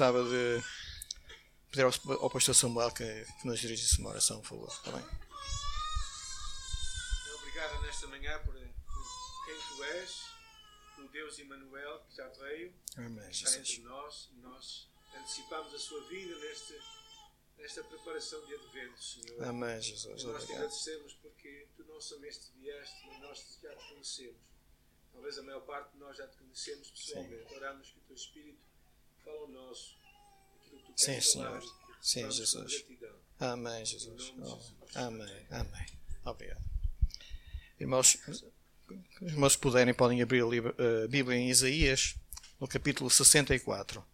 gostava de pedir ao, ao pastor Samuel que, que nos dirigisse uma oração, por favor. Está bem? Obrigado nesta manhã por, por quem tu és, o Deus Emmanuel que já veio, Amém, está entre nós e nós antecipamos a sua vida neste, nesta preparação de advento, Senhor. Amém, Jesus. E nós te agradecemos porque tu não somente vieste, mas nós já te conhecemos. Talvez a maior parte de nós já te conhecemos pessoalmente. Oramos que o teu Espírito Sim, Senhor. Sim, Jesus. Amém, Jesus. Oh, amém, amém. Obrigado. Irmãos, os irmãos que puderem podem abrir a Bíblia em Isaías, no capítulo 64.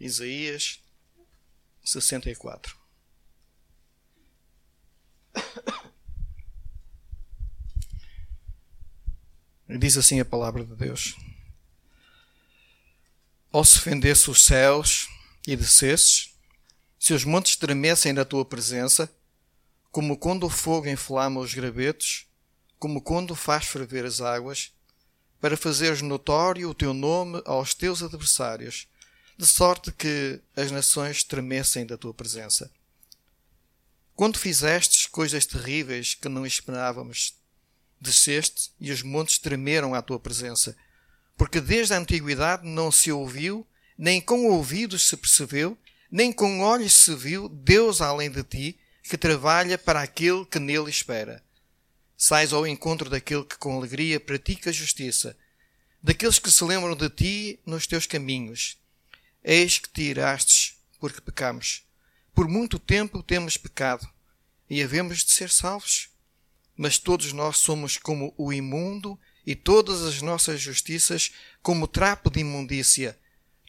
Isaías 64. Diz assim a palavra de Deus: Ou se fendesse os céus e descesses, se os montes tremessem na tua presença, como quando o fogo inflama os gravetos, como quando faz ferver as águas, para fazeres notório o teu nome aos teus adversários, de sorte que as nações tremessem da tua presença. Quando fizestes coisas terríveis que não esperávamos, desceste e os montes tremeram à tua presença, porque desde a antiguidade não se ouviu, nem com ouvidos se percebeu, nem com olhos se viu Deus além de ti, que trabalha para aquele que nele espera. Sais ao encontro daquele que com alegria pratica a justiça, daqueles que se lembram de ti nos teus caminhos. Eis que te irastes, porque pecamos. Por muito tempo temos pecado, e havemos de ser salvos. Mas todos nós somos como o imundo, e todas as nossas justiças como trapo de imundícia.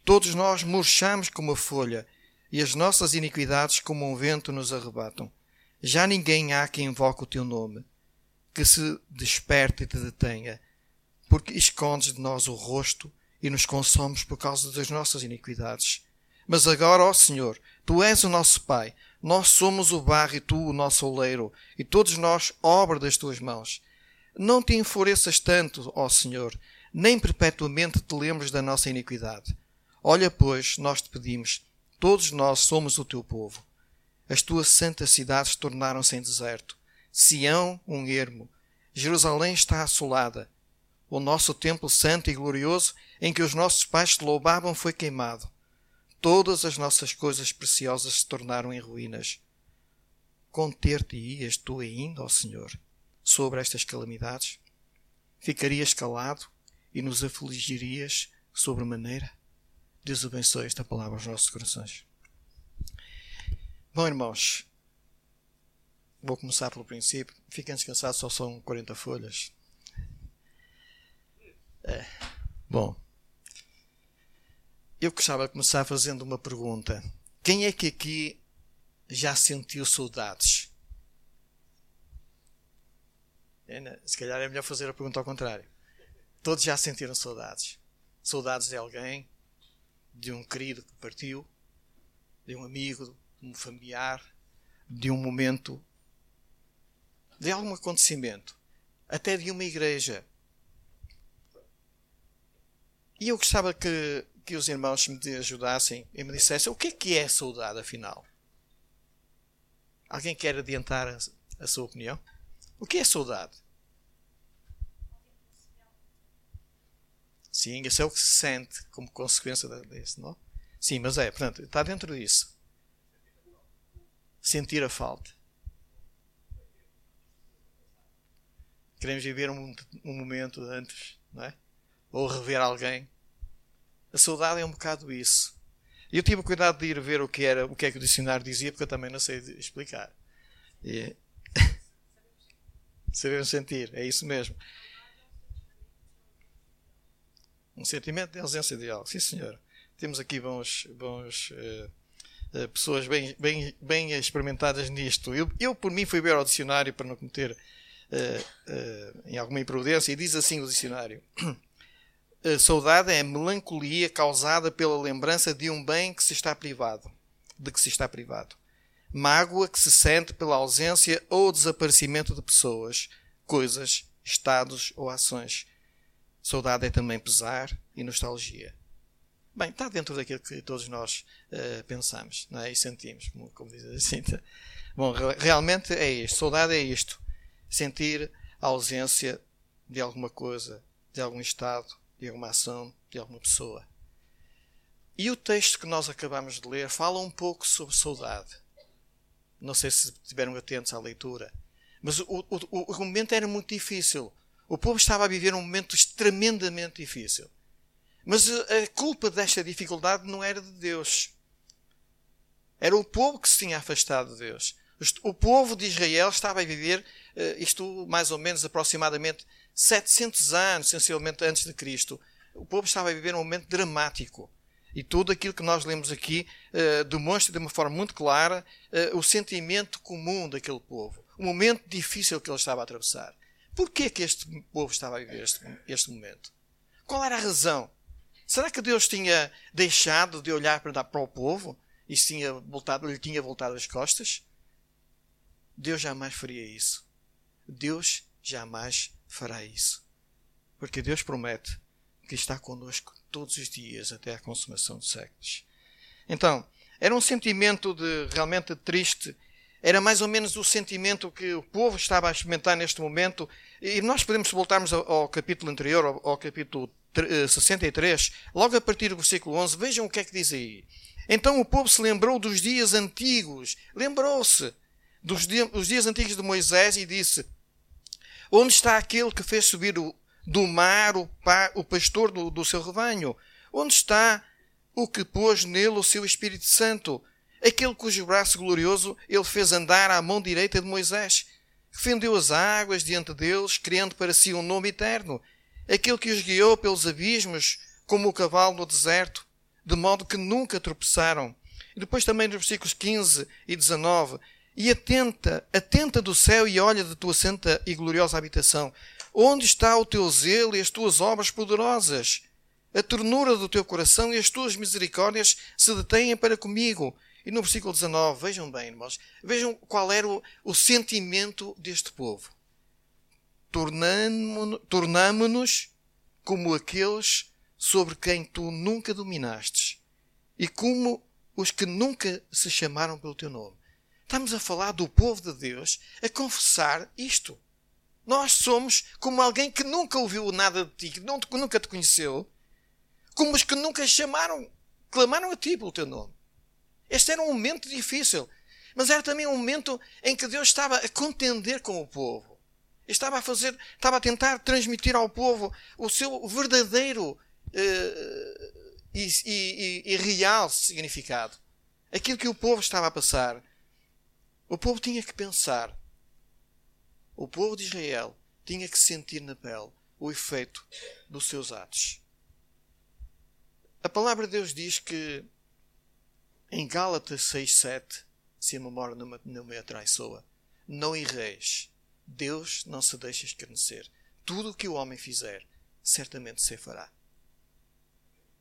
Todos nós murchamos como a folha, e as nossas iniquidades como um vento nos arrebatam. Já ninguém há que invoque o teu nome, que se desperte e te detenha, porque escondes de nós o rosto e nos consomes por causa das nossas iniquidades. Mas agora, ó Senhor, tu és o nosso Pai, nós somos o barro e tu o nosso oleiro, e todos nós obra das tuas mãos. Não te enfureças tanto, ó Senhor, nem perpetuamente te lembres da nossa iniquidade. Olha, pois, nós te pedimos, todos nós somos o teu povo. As tuas santas cidades tornaram-se em deserto. Sião, um ermo. Jerusalém está assolada. O nosso templo santo e glorioso, em que os nossos pais te louvavam, foi queimado. Todas as nossas coisas preciosas se tornaram em ruínas. Conter-te-ias tu ainda, ó Senhor, sobre estas calamidades? Ficarias calado e nos afligirias sobremaneira? Deus abençoe esta palavra aos nossos corações. Bom, irmãos, vou começar pelo princípio. Fiquem descansados, só são 40 folhas. É. Bom, eu gostava de começar fazendo uma pergunta. Quem é que aqui já sentiu saudades? É, né? Se calhar é melhor fazer a pergunta ao contrário. Todos já sentiram saudades? Saudades de alguém, de um querido que partiu, de um amigo, de um familiar, de um momento, de algum acontecimento, até de uma igreja. E eu gostava que, que os irmãos me ajudassem e me dissessem o que é que é saudade, afinal. Alguém quer adiantar a, a sua opinião? O que é saudade? Sim, isso é o que se sente como consequência disso, não? Sim, mas é, portanto, está dentro disso. Sentir a falta. Queremos viver um, um momento antes, não é? Ou rever alguém. A saudade é um bocado isso. Eu tive cuidado de ir ver o que era, o que é que o dicionário dizia, porque eu também não sei explicar. E... Sabemos sentir, é isso mesmo. Um sentimento de ausência de algo. Sim, senhor. Temos aqui bons, bons uh, uh, pessoas bem, bem, bem experimentadas nisto. Eu, eu, por mim, fui ver ao dicionário para não cometer uh, em alguma imprudência e diz assim o dicionário. saudade é melancolia causada pela lembrança de um bem que se está privado, de que se está privado. Mágoa que se sente pela ausência ou desaparecimento de pessoas, coisas, estados ou ações. Saudade é também pesar e nostalgia. Bem, está dentro daquilo que todos nós uh, pensamos não é? e sentimos, como, como diz a Cinta. Bom, realmente é isto. Saudade é isto. Sentir a ausência de alguma coisa, de algum estado, de alguma ação, de alguma pessoa. E o texto que nós acabamos de ler fala um pouco sobre saudade. Não sei se estiveram atentos à leitura. Mas o, o, o momento era muito difícil. O povo estava a viver um momento tremendamente difícil. Mas a culpa desta dificuldade não era de Deus. Era o povo que se tinha afastado de Deus. O povo de Israel estava a viver eh, isto mais ou menos aproximadamente 700 anos, essencialmente antes de Cristo. O povo estava a viver um momento dramático. E tudo aquilo que nós lemos aqui uh, demonstra de uma forma muito clara uh, o sentimento comum daquele povo. O momento difícil que ele estava a atravessar. Porquê que este povo estava a viver este, este momento? Qual era a razão? Será que Deus tinha deixado de olhar para, para o povo e tinha voltado, lhe tinha voltado as costas? Deus jamais faria isso. Deus jamais fará isso. Porque Deus promete que está conosco todos os dias até a consumação dos séculos. Então, era um sentimento de realmente triste. Era mais ou menos o sentimento que o povo estava a experimentar neste momento. E nós podemos voltarmos ao, ao capítulo anterior, ao, ao capítulo 63, eh, logo a partir do versículo 11, vejam o que é que diz aí. Então o povo se lembrou dos dias antigos, lembrou-se dos dias, dias antigos de Moisés e disse: Onde está aquele que fez subir o, do mar o, pa, o pastor do, do seu rebanho? Onde está o que pôs nele o seu Espírito Santo? Aquele cujo braço glorioso ele fez andar à mão direita de Moisés, fendeu as águas diante deles, criando para si um nome eterno aquele que os guiou pelos abismos, como o cavalo no deserto, de modo que nunca tropeçaram. E depois também nos versículos 15 e 19. E atenta, atenta do céu e olha da tua santa e gloriosa habitação. Onde está o teu zelo e as tuas obras poderosas? A ternura do teu coração e as tuas misericórdias se detêm para comigo. E no versículo 19, vejam bem, irmãos, vejam qual era o, o sentimento deste povo tornamo-nos como aqueles sobre quem tu nunca dominastes e como os que nunca se chamaram pelo teu nome. Estamos a falar do povo de Deus a confessar isto. Nós somos como alguém que nunca ouviu nada de ti, que nunca te conheceu, como os que nunca chamaram, clamaram a ti pelo teu nome. Este era um momento difícil, mas era também um momento em que Deus estava a contender com o povo estava a fazer, estava a tentar transmitir ao povo o seu verdadeiro uh, e, e, e, real significado. Aquilo que o povo estava a passar. O povo tinha que pensar. O povo de Israel tinha que sentir na pele o efeito dos seus atos. A palavra de Deus diz que em Gálatas 6,7, se a memória não me, atraiçoa, não irreis Deus não se deixa escarnecer. Tudo o que o homem fizer, certamente se fará.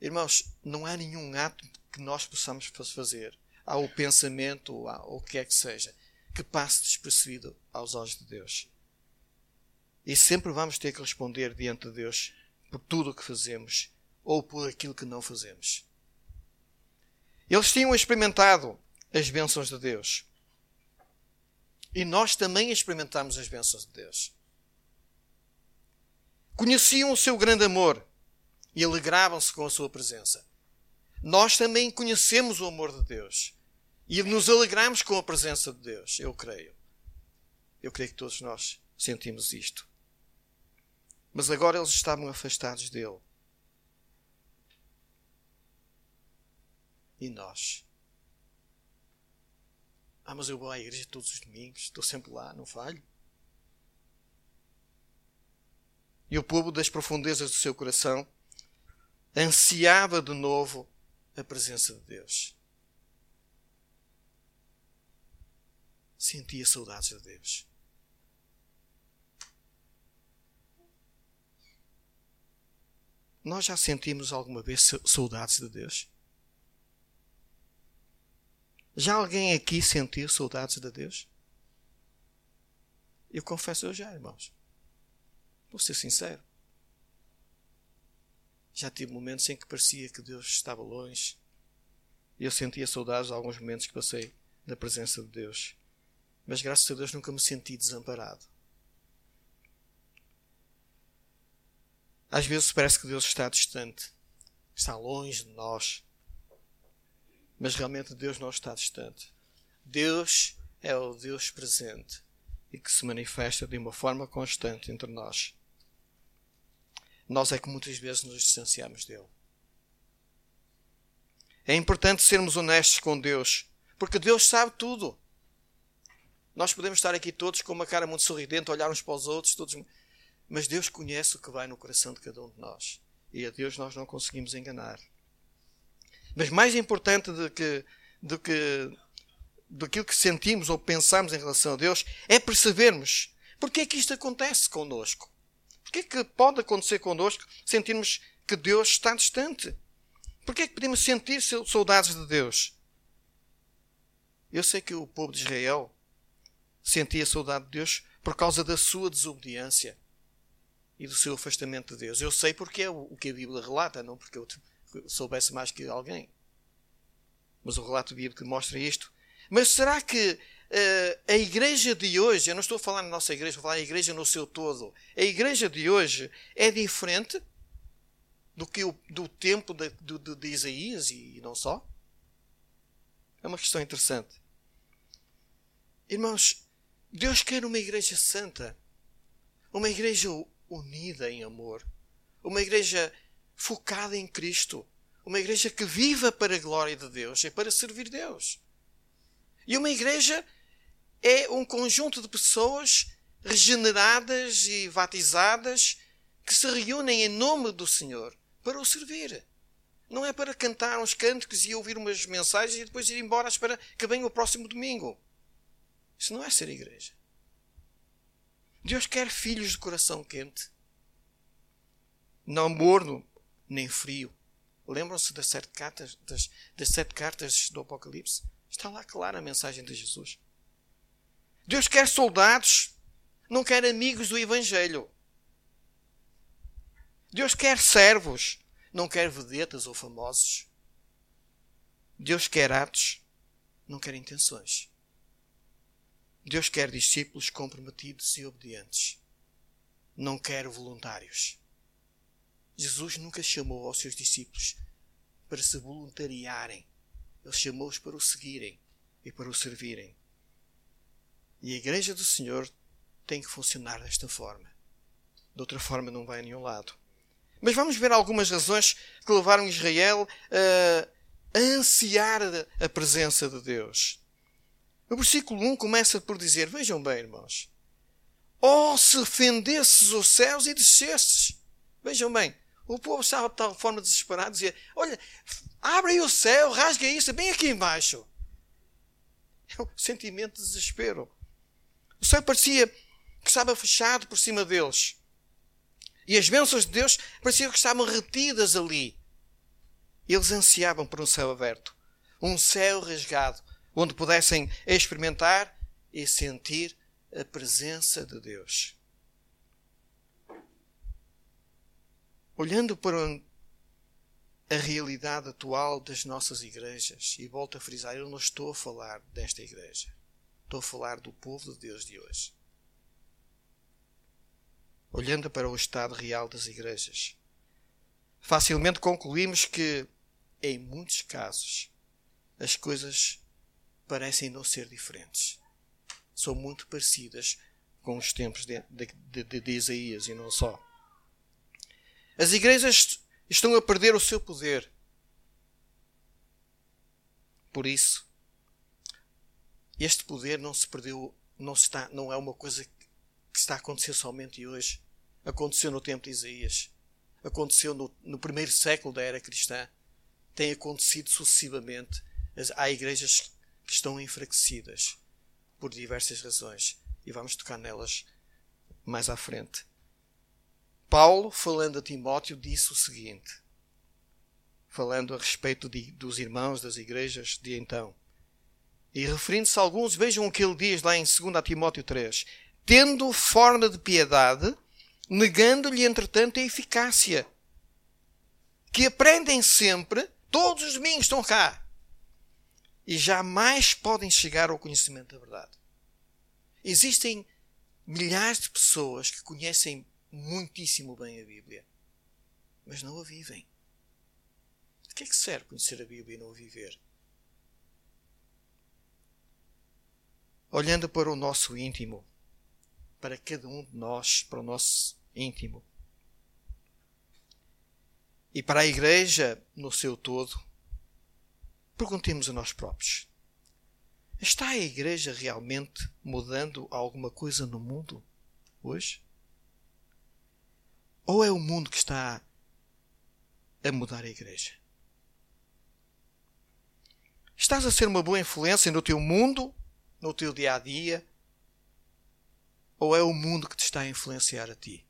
Irmãos, não há nenhum ato que nós possamos fazer, ao pensamento, ou o que é que seja, que passe despercebido aos olhos de Deus. E sempre vamos ter que responder diante de Deus por tudo o que fazemos ou por aquilo que não fazemos. Eles tinham experimentado as bênçãos de Deus. E nós também experimentamos as bênçãos de Deus. Conheciam o seu grande amor e alegravam-se com a sua presença. Nós também conhecemos o amor de Deus e nos alegramos com a presença de Deus, eu creio. Eu creio que todos nós sentimos isto. Mas agora eles estavam afastados dele. E nós? Ah, mas eu vou à igreja todos os domingos, estou sempre lá, não falho. E o povo das profundezas do seu coração ansiava de novo a presença de Deus. Sentia saudades de Deus. Nós já sentimos alguma vez saudades de Deus? Já alguém aqui sentiu saudades de Deus? Eu confesso eu já, irmãos. Vou ser sincero. Já tive momentos em que parecia que Deus estava longe. Eu sentia saudades de alguns momentos que passei na presença de Deus. Mas graças a Deus nunca me senti desamparado. Às vezes parece que Deus está distante, está longe de nós. Mas realmente Deus não está distante. Deus é o Deus presente e que se manifesta de uma forma constante entre nós. Nós é que muitas vezes nos distanciamos dele. É importante sermos honestos com Deus, porque Deus sabe tudo. Nós podemos estar aqui todos com uma cara muito sorridente, olhar uns para os outros, todos, mas Deus conhece o que vai no coração de cada um de nós. E a Deus nós não conseguimos enganar. Mas mais importante do que, do que daquilo que sentimos ou pensamos em relação a Deus é percebermos porque é que isto acontece connosco. Porque é que pode acontecer connosco sentirmos que Deus está distante? Porque é que podemos sentir saudades de Deus? Eu sei que o povo de Israel sentia saudade de Deus por causa da sua desobediência e do seu afastamento de Deus. Eu sei porque é o que a Bíblia relata, não porque eu soubesse mais que alguém. Mas o relato bíblico mostra isto. Mas será que uh, a igreja de hoje, eu não estou a falar na nossa igreja, estou a falar a igreja no seu todo, a igreja de hoje é diferente do que o do tempo de, de, de Isaías e não só? É uma questão interessante. Irmãos, Deus quer uma igreja santa, uma igreja unida em amor, uma igreja focada em Cristo, uma igreja que viva para a glória de Deus e para servir Deus. E uma igreja é um conjunto de pessoas regeneradas e batizadas que se reúnem em nome do Senhor para o servir. Não é para cantar uns cânticos e ouvir umas mensagens e depois ir embora para que venha o próximo domingo. Isso não é ser igreja. Deus quer filhos de coração quente, não morno nem frio. Lembram-se das sete cartas, das, das sete cartas do Apocalipse? Está lá clara a mensagem de Jesus. Deus quer soldados, não quer amigos do Evangelho. Deus quer servos, não quer vedetas ou famosos. Deus quer atos, não quer intenções. Deus quer discípulos comprometidos e obedientes. Não quer voluntários. Jesus nunca chamou aos seus discípulos para se voluntariarem ele chamou-os para o seguirem e para o servirem. E a igreja do Senhor tem que funcionar desta forma. De outra forma, não vai a nenhum lado. Mas vamos ver algumas razões que levaram Israel a ansiar a presença de Deus. O versículo 1 começa por dizer: Vejam bem, irmãos. Oh, se fendesses os céus e descesses. Vejam bem, o povo estava de tal forma desesperado, dizia: Olha, abre o céu, rasga isso, bem aqui embaixo. É um sentimento de desespero. O céu parecia que estava fechado por cima deles. E as bênçãos de Deus pareciam que estavam retidas ali. Eles ansiavam por um céu aberto, um céu rasgado, onde pudessem experimentar e sentir a presença de Deus. Olhando para a realidade atual das nossas igrejas, e volto a frisar, eu não estou a falar desta igreja, estou a falar do povo de Deus de hoje. Olhando para o estado real das igrejas, facilmente concluímos que, em muitos casos, as coisas parecem não ser diferentes. São muito parecidas com os tempos de, de, de, de Isaías e não só. As igrejas estão a perder o seu poder. Por isso, este poder não se perdeu, não, está, não é uma coisa que está a acontecer somente hoje. Aconteceu no tempo de Isaías. Aconteceu no, no primeiro século da era cristã. Tem acontecido sucessivamente. Há igrejas que estão enfraquecidas por diversas razões. E vamos tocar nelas mais à frente. Paulo, falando a Timóteo, disse o seguinte, falando a respeito de, dos irmãos das igrejas de então. E referindo-se a alguns, vejam o que ele diz lá em 2 Timóteo 3. Tendo forma de piedade, negando-lhe, entretanto, a eficácia. que aprendem sempre, todos os domingos estão cá, e jamais podem chegar ao conhecimento da verdade. Existem milhares de pessoas que conhecem muitíssimo bem a Bíblia, mas não a vivem. De que é que serve conhecer a Bíblia e não a viver? Olhando para o nosso íntimo, para cada um de nós, para o nosso íntimo, e para a Igreja no seu todo, perguntemos a nós próprios: está a Igreja realmente mudando alguma coisa no mundo hoje? Ou é o mundo que está a mudar a Igreja? Estás a ser uma boa influência no teu mundo, no teu dia a dia? Ou é o mundo que te está a influenciar a ti?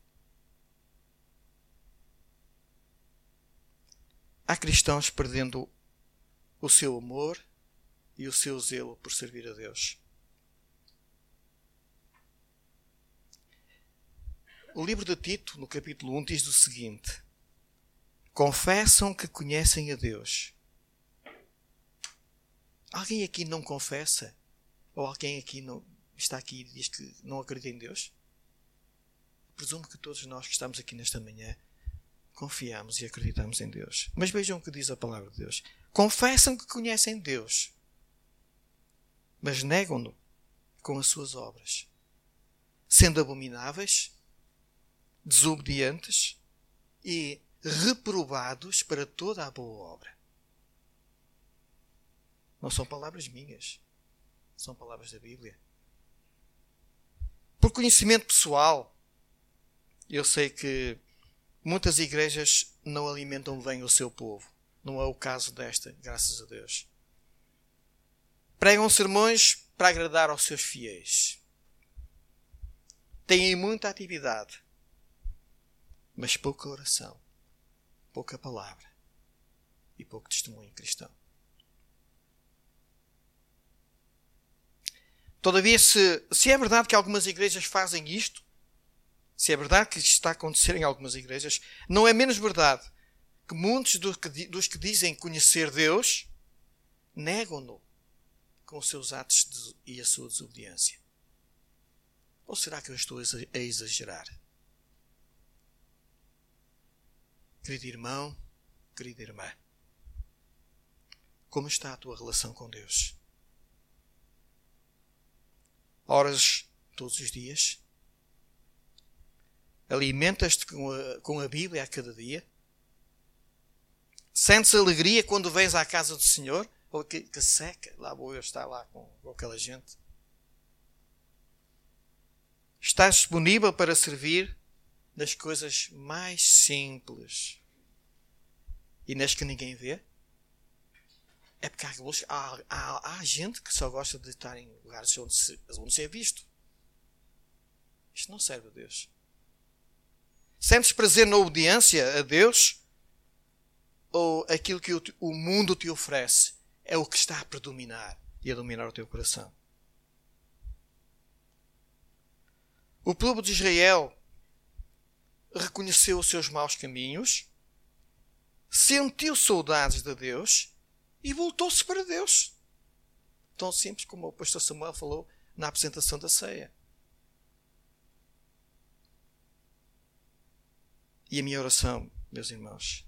Há cristãos perdendo o seu amor e o seu zelo por servir a Deus. O livro de Tito, no capítulo 1, diz o seguinte: Confessam que conhecem a Deus. Alguém aqui não confessa? Ou alguém aqui não está aqui e diz que não acredita em Deus? Presumo que todos nós que estamos aqui nesta manhã confiamos e acreditamos em Deus. Mas vejam o que diz a palavra de Deus. Confessam que conhecem Deus, mas negam-no com as suas obras, sendo abomináveis, desobedientes e reprovados para toda a boa obra. Não são palavras minhas, são palavras da Bíblia. Por conhecimento pessoal, eu sei que Muitas igrejas não alimentam bem o seu povo. Não é o caso desta, graças a Deus. Pregam sermões para agradar aos seus fiéis. Têm muita atividade, mas pouca oração, pouca palavra e pouco testemunho cristão. Todavia, se, se é verdade que algumas igrejas fazem isto, se é verdade que isto está a acontecer em algumas igrejas, não é menos verdade que muitos dos que dizem conhecer Deus negam-no com os seus atos de, e a sua desobediência. Ou será que eu estou a exagerar? Querido irmão, querida irmã, como está a tua relação com Deus? Horas todos os dias? Alimentas-te com com a Bíblia a cada dia? Sentes alegria quando vens à casa do Senhor? Ou que, que seca, lá vou eu estar lá com, com aquela gente. Estás disponível para servir nas coisas mais simples e nas que ninguém vê? É porque há, há, há, gente que só gosta de estar em lugares onde se, onde se é visto. Isto não serve a Deus. Sentes prazer na obediência a Deus? Ou aquilo que o mundo te oferece é o que está a predominar e a dominar o teu coração? O povo de Israel reconheceu os seus maus caminhos, sentiu saudades de Deus e voltou-se para Deus. Tão simples como o pastor Samuel falou na apresentação da ceia. E a minha oração, meus irmãos,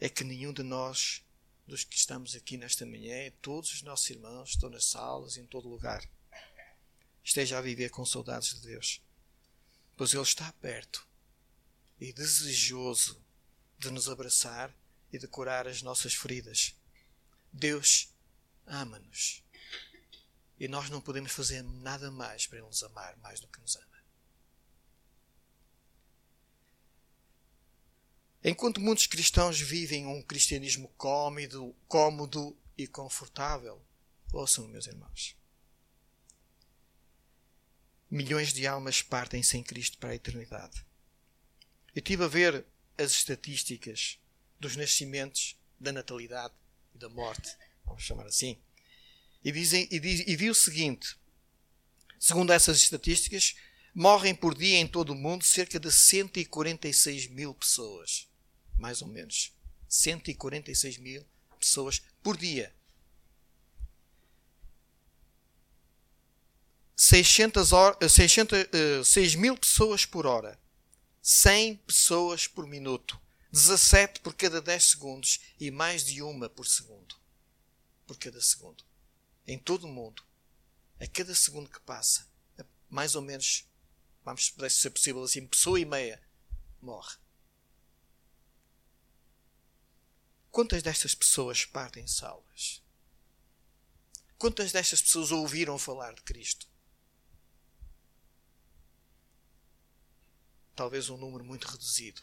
é que nenhum de nós, dos que estamos aqui nesta manhã, todos os nossos irmãos, estão nas salas, em todo lugar, esteja a viver com saudades de Deus. Pois Ele está perto e desejoso de nos abraçar e de curar as nossas feridas. Deus ama-nos. E nós não podemos fazer nada mais para Ele nos amar mais do que nos ama. Enquanto muitos cristãos vivem um cristianismo cômodo, cômodo e confortável, ouçam, meus irmãos. Milhões de almas partem sem Cristo para a eternidade. Eu estive a ver as estatísticas dos nascimentos, da natalidade e da morte, vamos chamar assim, e, dizem, e, diz, e vi o seguinte: segundo essas estatísticas, morrem por dia em todo o mundo cerca de 146 mil pessoas mais ou menos. 146 mil pessoas por dia. 600 horas, 600, 6 mil pessoas por hora. 100 pessoas por minuto. 17 por cada 10 segundos e mais de uma por segundo. Por cada segundo. Em todo o mundo. A cada segundo que passa, mais ou menos, vamos se ser possível assim, pessoa e meia morre. Quantas destas pessoas partem salvas? Quantas destas pessoas ouviram falar de Cristo? Talvez um número muito reduzido.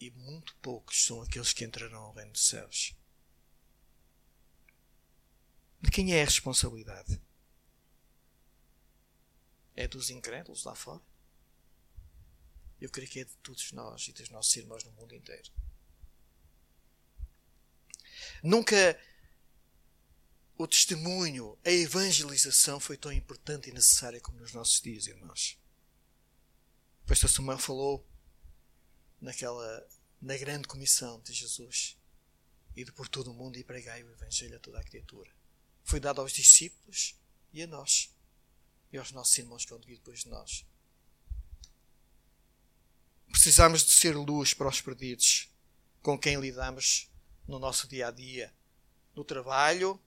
E muito poucos são aqueles que entrarão ao reino dos céus. De quem é a responsabilidade? É dos incrédulos lá fora? Eu creio que é de todos nós e dos nossos irmãos no mundo inteiro. Nunca o testemunho, a evangelização foi tão importante e necessária como nos nossos dias, irmãos. O pastor Samuel falou naquela, na grande comissão de Jesus e de por todo o mundo e pregai o Evangelho a toda a criatura. Foi dado aos discípulos e a nós e aos nossos irmãos que vão vir depois de nós. Precisamos de ser luz para os perdidos com quem lidamos no nosso dia a dia, no trabalho,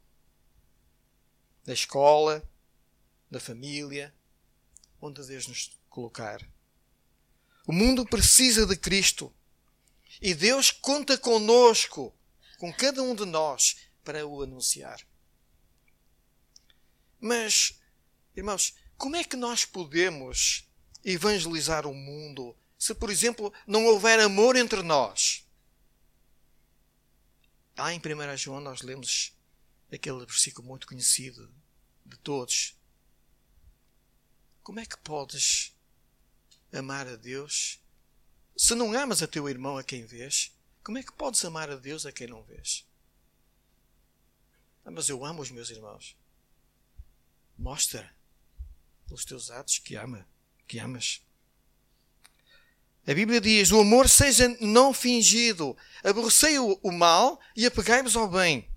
na escola, na família, onde Deus nos colocar. O mundo precisa de Cristo e Deus conta conosco, com cada um de nós, para o anunciar. Mas, irmãos, como é que nós podemos evangelizar o mundo se, por exemplo, não houver amor entre nós? Lá em 1 João nós lemos aquele versículo muito conhecido de todos. Como é que podes amar a Deus se não amas a teu irmão a quem vês? Como é que podes amar a Deus a quem não vês? Ah, mas eu amo os meus irmãos. Mostra pelos teus atos que ama, que amas. A Bíblia diz: o amor seja não fingido. Aborrecei o, o mal e apegai-vos ao bem.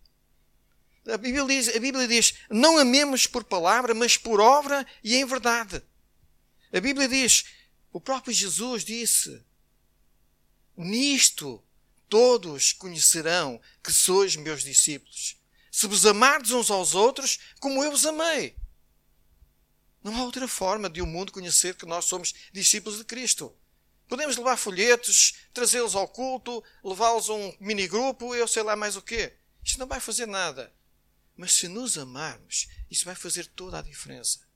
A Bíblia, diz, a Bíblia diz: não amemos por palavra, mas por obra e em verdade. A Bíblia diz: o próprio Jesus disse: Nisto todos conhecerão que sois meus discípulos, se vos amardes uns aos outros como eu vos amei. Não há outra forma de o mundo conhecer que nós somos discípulos de Cristo. Podemos levar folhetos, trazê-los ao culto, levá-los a um minigrupo, eu sei lá mais o quê. Isto não vai fazer nada. Mas se nos amarmos, isso vai fazer toda a diferença.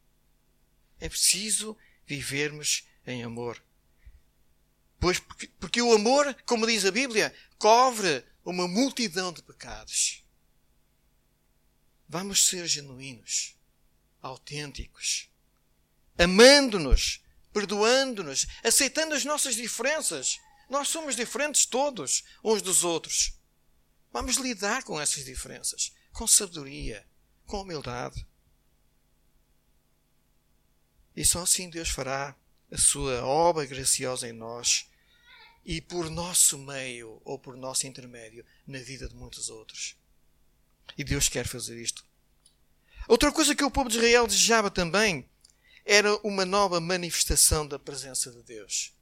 É preciso vivermos em amor. Pois porque, porque o amor, como diz a Bíblia, cobre uma multidão de pecados. Vamos ser genuínos, autênticos, amando-nos perdoando-nos, aceitando as nossas diferenças. Nós somos diferentes todos, uns dos outros. Vamos lidar com essas diferenças com sabedoria, com humildade. E só assim Deus fará a sua obra graciosa em nós e por nosso meio ou por nosso intermédio na vida de muitos outros. E Deus quer fazer isto. Outra coisa que o povo de Israel desejava também era uma nova manifestação da presença de Deus.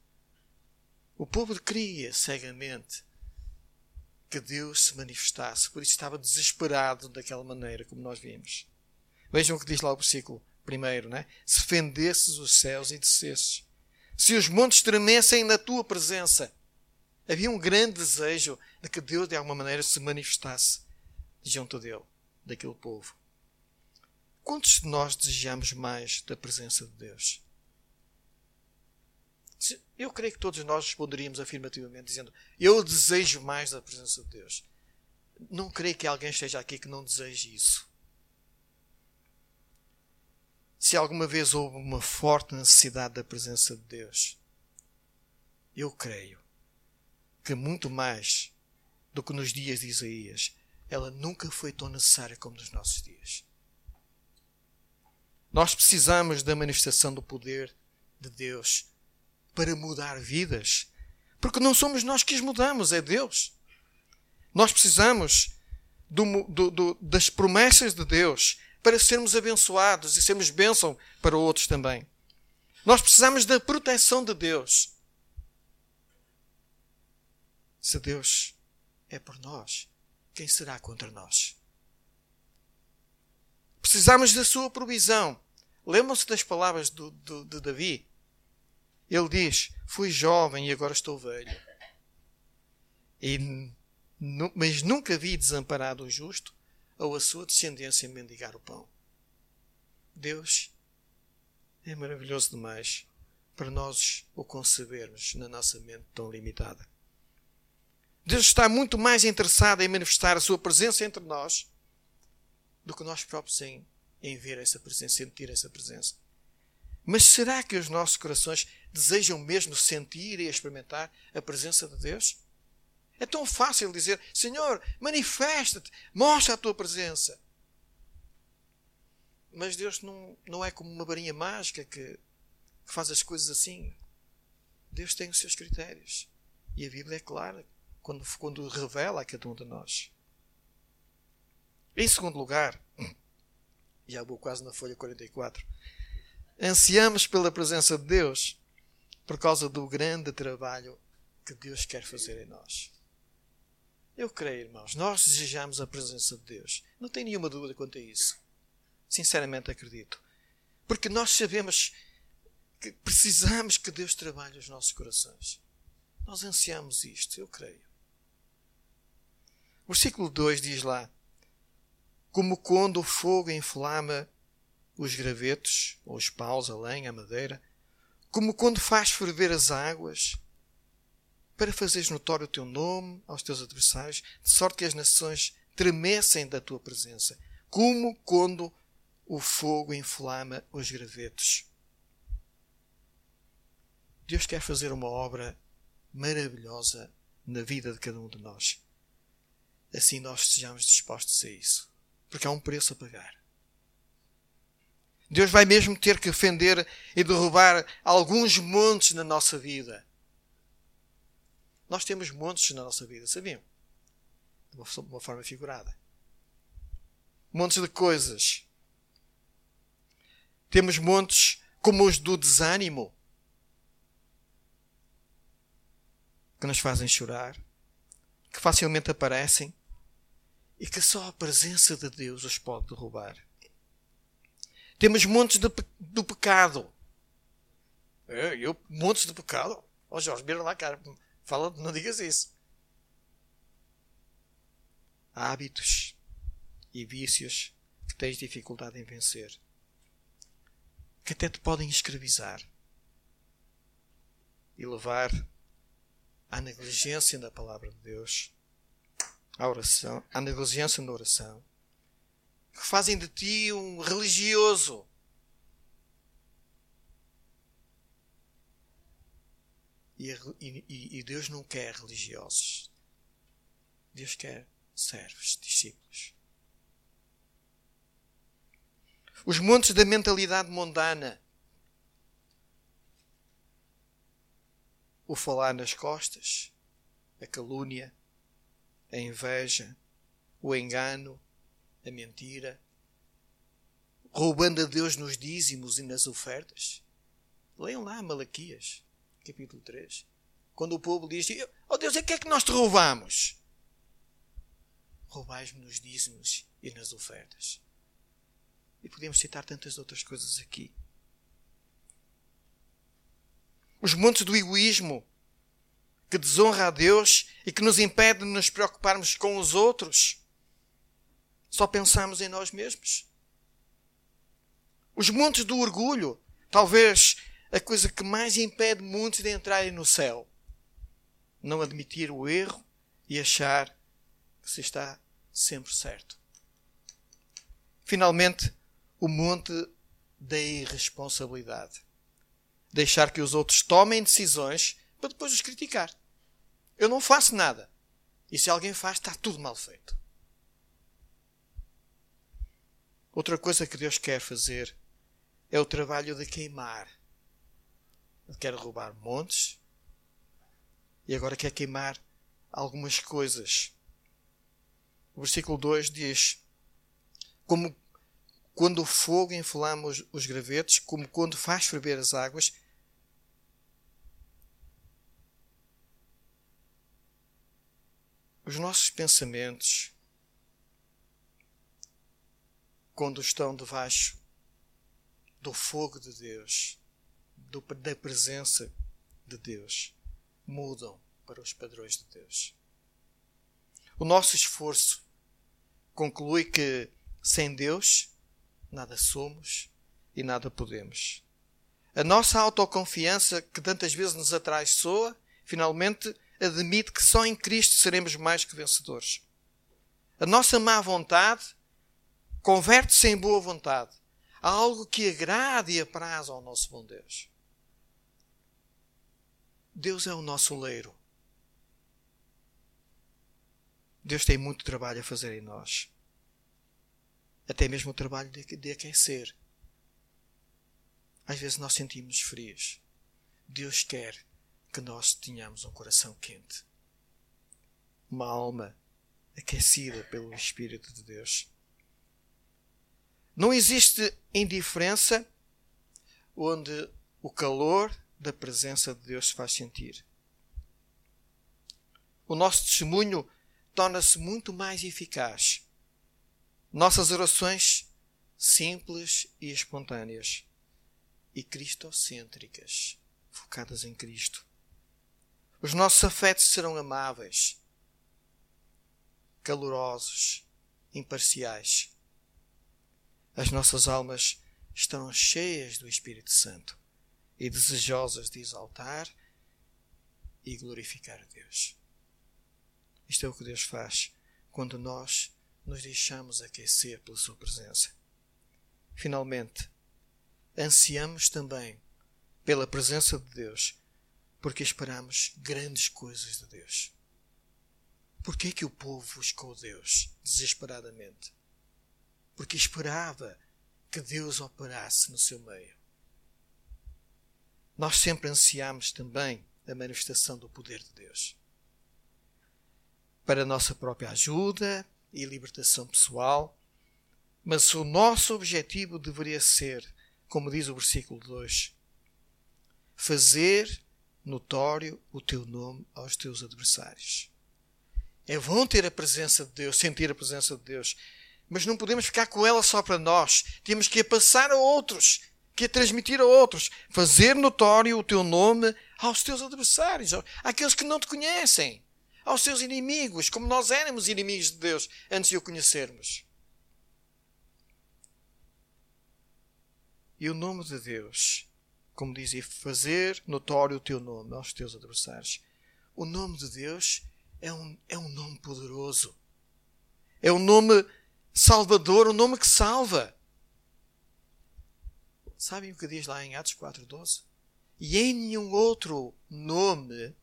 O povo cria cegamente que Deus se manifestasse, por isso estava desesperado daquela maneira, como nós vimos. Vejam o que diz lá o versículo primeiro, né? Se fendesses os céus e descesses, se os montes tremessem na tua presença, havia um grande desejo de que Deus de alguma maneira se manifestasse junto dele, daquele povo. Quantos de nós desejamos mais da presença de Deus? Eu creio que todos nós responderíamos afirmativamente, dizendo: Eu desejo mais da presença de Deus. Não creio que alguém esteja aqui que não deseje isso. Se alguma vez houve uma forte necessidade da presença de Deus, eu creio que muito mais do que nos dias de Isaías, ela nunca foi tão necessária como nos nossos dias. Nós precisamos da manifestação do poder de Deus para mudar vidas. Porque não somos nós que os mudamos, é Deus. Nós precisamos do, do, do, das promessas de Deus para sermos abençoados e sermos bênção para outros também. Nós precisamos da proteção de Deus. Se Deus é por nós, quem será contra nós? Precisamos da sua provisão. Lembram-se das palavras do, do, de Davi? Ele diz: Fui jovem e agora estou velho. E, mas nunca vi desamparado o justo ou a sua descendência mendigar o pão. Deus é maravilhoso demais para nós o concebermos na nossa mente tão limitada. Deus está muito mais interessado em manifestar a sua presença entre nós do que nós próprios em, em ver essa presença, sentir essa presença. Mas será que os nossos corações desejam mesmo sentir e experimentar a presença de Deus? É tão fácil dizer: Senhor, manifesta-te, mostra a tua presença. Mas Deus não, não é como uma varinha mágica que faz as coisas assim. Deus tem os seus critérios. E a Bíblia é clara quando, quando revela a cada um de nós. Em segundo lugar, já vou quase na folha 44, ansiamos pela presença de Deus por causa do grande trabalho que Deus quer fazer em nós. Eu creio, irmãos, nós desejamos a presença de Deus. Não tenho nenhuma dúvida quanto a isso. Sinceramente acredito. Porque nós sabemos que precisamos que Deus trabalhe os nossos corações. Nós ansiamos isto, eu creio. O versículo 2 diz lá: Como quando o fogo inflama os gravetos, ou os paus, a lenha, a madeira, como quando faz ferver as águas, para fazeres notório o teu nome aos teus adversários, de sorte que as nações tremessem da tua presença, como quando o fogo inflama os gravetos. Deus quer fazer uma obra maravilhosa na vida de cada um de nós. Assim nós estejamos dispostos a isso. Porque há um preço a pagar. Deus vai mesmo ter que fender e derrubar alguns montes na nossa vida. Nós temos montes na nossa vida, sabiam? De uma forma figurada. Montes de coisas. Temos montes como os do desânimo, que nos fazem chorar, que facilmente aparecem e que só a presença de Deus os pode derrubar. Temos montes de, do pecado. É, eu, montes de pecado? Ó oh, Jorge, vira lá, cara. Fala, não digas isso. Há hábitos e vícios que tens dificuldade em vencer. Que até te podem escravizar e levar à negligência da palavra de Deus, à oração, à negligência na oração que fazem de ti um religioso. E, e, e Deus não quer religiosos. Deus quer servos, discípulos. Os montes da mentalidade mundana. O falar nas costas, a calúnia, a inveja, o engano, a mentira, roubando a Deus nos dízimos e nas ofertas. Leiam lá Malaquias, capítulo 3. Quando o povo diz: Oh Deus, o que é que nós te roubamos? Roubais-me nos dízimos e nas ofertas. E podemos citar tantas outras coisas aqui. Os montes do egoísmo que desonra a Deus e que nos impede de nos preocuparmos com os outros. Só pensamos em nós mesmos. Os montes do orgulho, talvez a coisa que mais impede muitos de entrarem no céu. Não admitir o erro e achar que se está sempre certo. Finalmente, o monte da irresponsabilidade. Deixar que os outros tomem decisões para depois os criticar. Eu não faço nada. E se alguém faz, está tudo mal feito. Outra coisa que Deus quer fazer é o trabalho de queimar. Ele quer roubar montes, e agora quer queimar algumas coisas. O versículo 2 diz: Como quando o fogo inflama os, os gravetos, como quando faz ferver as águas, os nossos pensamentos, quando estão debaixo do fogo de Deus, do, da presença de Deus, mudam para os padrões de Deus. O nosso esforço conclui que sem Deus nada somos e nada podemos. A nossa autoconfiança, que tantas vezes nos atraiçoa, finalmente admite que só em Cristo seremos mais que vencedores. A nossa má vontade converte-se em boa vontade, algo que agrade e apraz ao nosso bom Deus. Deus é o nosso leiro. Deus tem muito trabalho a fazer em nós. Até mesmo o trabalho de, de aquecer. Às vezes nós sentimos frios. Deus quer que nós tenhamos um coração quente. Uma alma aquecida pelo Espírito de Deus. Não existe indiferença onde o calor da presença de Deus se faz sentir. O nosso testemunho torna-se muito mais eficaz. Nossas orações simples e espontâneas e cristocêntricas, focadas em Cristo. Os nossos afetos serão amáveis, calorosos, imparciais. As nossas almas estarão cheias do Espírito Santo e desejosas de exaltar e glorificar a Deus. Isto é o que Deus faz quando nós nos deixamos aquecer pela Sua presença. Finalmente, ansiamos também pela presença de Deus, porque esperamos grandes coisas de Deus. Por que é que o povo buscou Deus desesperadamente? Porque esperava que Deus operasse no seu meio. Nós sempre ansiamos também a manifestação do poder de Deus para a nossa própria ajuda e libertação pessoal, mas o nosso objetivo deveria ser, como diz o versículo 2, fazer notório o teu nome aos teus adversários. É bom ter a presença de Deus, sentir a presença de Deus, mas não podemos ficar com ela só para nós. Temos que a passar a outros, que a transmitir a outros, fazer notório o teu nome aos teus adversários, àqueles que não te conhecem aos seus inimigos, como nós éramos inimigos de Deus antes de o conhecermos. E o nome de Deus, como dizia, fazer notório o teu nome aos teus adversários. O nome de Deus é um, é um nome poderoso. É um nome salvador, um nome que salva. Sabem o que diz lá em Atos 4,12? E em nenhum outro nome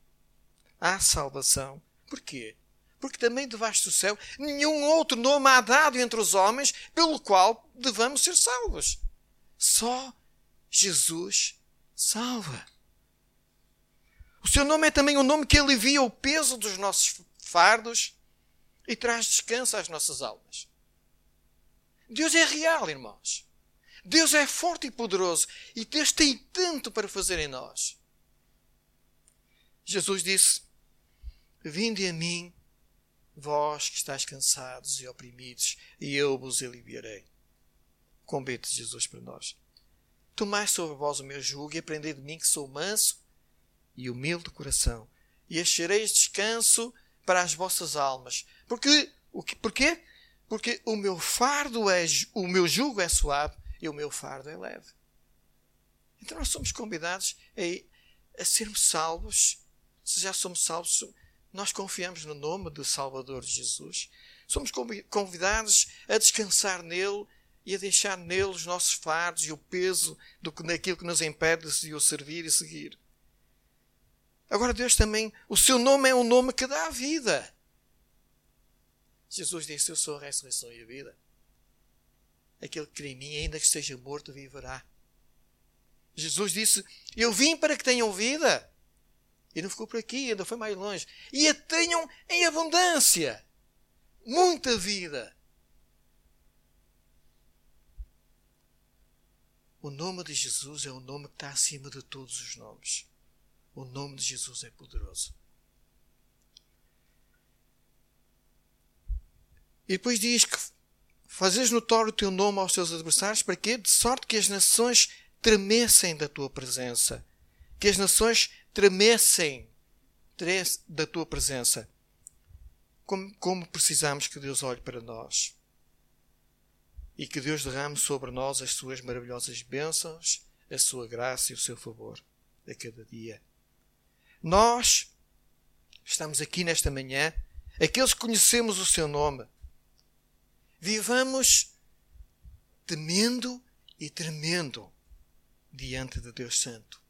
há salvação Porquê? Porque também debaixo do céu nenhum outro nome há dado entre os homens pelo qual devamos ser salvos. Só Jesus salva. O seu nome é também um nome que alivia o peso dos nossos fardos e traz descanso às nossas almas. Deus é real, irmãos. Deus é forte e poderoso e Deus tem tanto para fazer em nós. Jesus disse: Vinde a mim, vós que estáis cansados e oprimidos, e eu vos aliviarei. De Jesus para nós. Tomai sobre vós o meu jugo e aprendei de mim que sou manso e humilde de coração, e achareis descanso para as vossas almas. Porque, o que, porquê? Porque o meu fardo é, o meu jugo é suave e o meu fardo é leve. Então nós somos convidados a, a sermos salvos. Se já somos salvos, nós confiamos no nome do Salvador Jesus. Somos convidados a descansar nele e a deixar nele os nossos fardos e o peso do, daquilo que nos impede de o servir e seguir. Agora, Deus também, o seu nome é um nome que dá a vida. Jesus disse: Eu sou a ressurreição e a vida. Aquele que crê em mim, ainda que esteja morto, viverá. Jesus disse: Eu vim para que tenham vida E não ficou por aqui, ainda foi mais longe. E a tenham em abundância. Muita vida. O nome de Jesus é o nome que está acima de todos os nomes. O nome de Jesus é poderoso. E depois diz que fazes notório o teu nome aos teus adversários, para quê? De sorte que as nações tremessem da tua presença. Que as nações tremessem da tua presença. Como, como precisamos que Deus olhe para nós e que Deus derrame sobre nós as suas maravilhosas bênçãos, a sua graça e o seu favor a cada dia. Nós estamos aqui nesta manhã, aqueles que conhecemos o seu nome, vivamos temendo e tremendo diante de Deus Santo.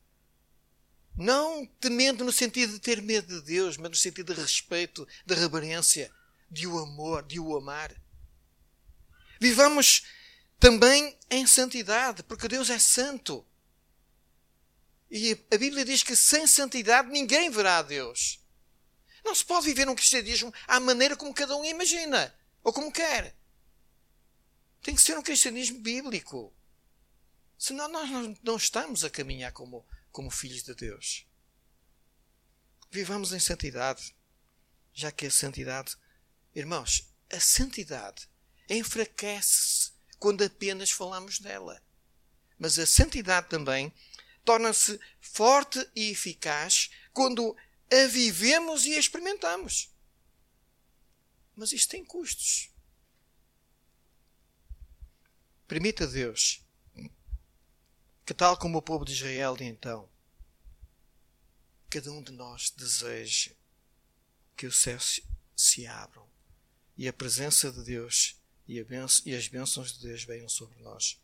Não temendo no sentido de ter medo de Deus, mas no sentido de respeito, de reverência, de o amor, de o amar. Vivamos também em santidade, porque Deus é santo. E a Bíblia diz que sem santidade ninguém verá a Deus. Não se pode viver um cristianismo à maneira como cada um imagina ou como quer. Tem que ser um cristianismo bíblico. Senão nós não estamos a caminhar como, como filhos de Deus. Vivamos em santidade, já que a santidade, irmãos, a santidade enfraquece-se quando apenas falamos dela. Mas a santidade também torna-se forte e eficaz quando a vivemos e a experimentamos. Mas isto tem custos. Permita Deus que, tal como o povo de Israel de então, cada um de nós deseje que os céus se abram e a presença de Deus e, e as bênçãos de Deus venham sobre nós.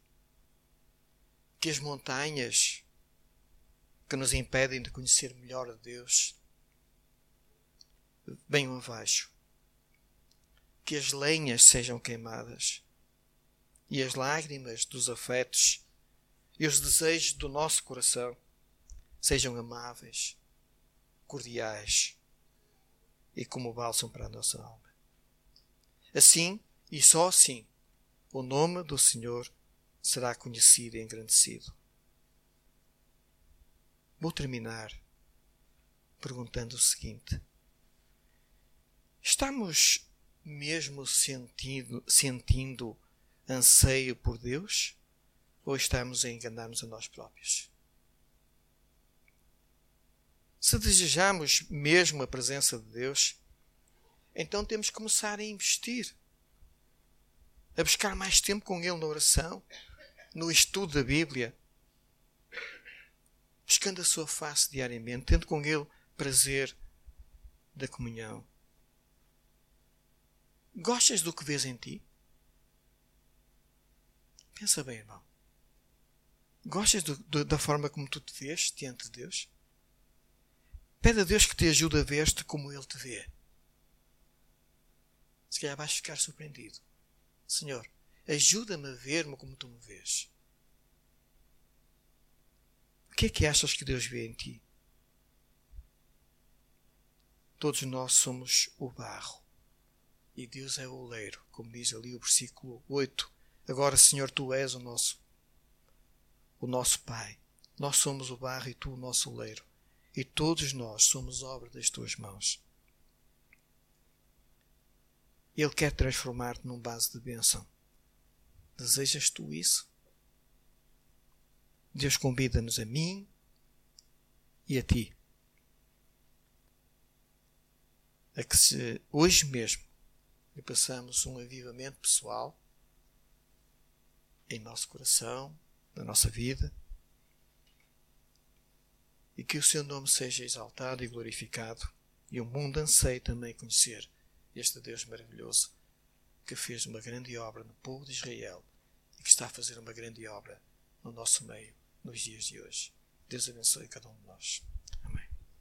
Que as montanhas que nos impedem de conhecer melhor a Deus venham abaixo. Que as lenhas sejam queimadas e as lágrimas dos afetos e os desejos do nosso coração sejam amáveis, cordiais e como bálsamo para a nossa alma. Assim, e só assim, o nome do Senhor será conhecido e engrandecido. Vou terminar perguntando o seguinte: Estamos mesmo sentindo, sentindo anseio por Deus? Ou estamos a enganar-nos a nós próprios? Se desejamos mesmo a presença de Deus, então temos que começar a investir, a buscar mais tempo com Ele na oração, no estudo da Bíblia, buscando a sua face diariamente, tendo com Ele prazer da comunhão. Gostas do que vês em ti? Pensa bem, irmão. Gostas do, do, da forma como tu te vês diante de Deus? Pede a Deus que te ajude a ver-te como Ele te vê. Se calhar vais ficar surpreendido. Senhor, ajuda-me a ver-me como tu me vês. O que é que achas que Deus vê em ti? Todos nós somos o barro e Deus é o oleiro, como diz ali o versículo 8 Agora, Senhor, tu és o nosso o nosso Pai. Nós somos o barro e tu o nosso oleiro. E todos nós somos obra das tuas mãos. Ele quer transformar-te num base de bênção. Desejas tu isso? Deus convida-nos a mim e a ti. A que se hoje mesmo lhe passamos um avivamento pessoal em nosso coração, na nossa vida. E que o seu nome seja exaltado e glorificado. E o mundo anseie também conhecer este Deus maravilhoso que fez uma grande obra no povo de Israel e que está a fazer uma grande obra no nosso meio nos dias de hoje. Deus abençoe cada um de nós.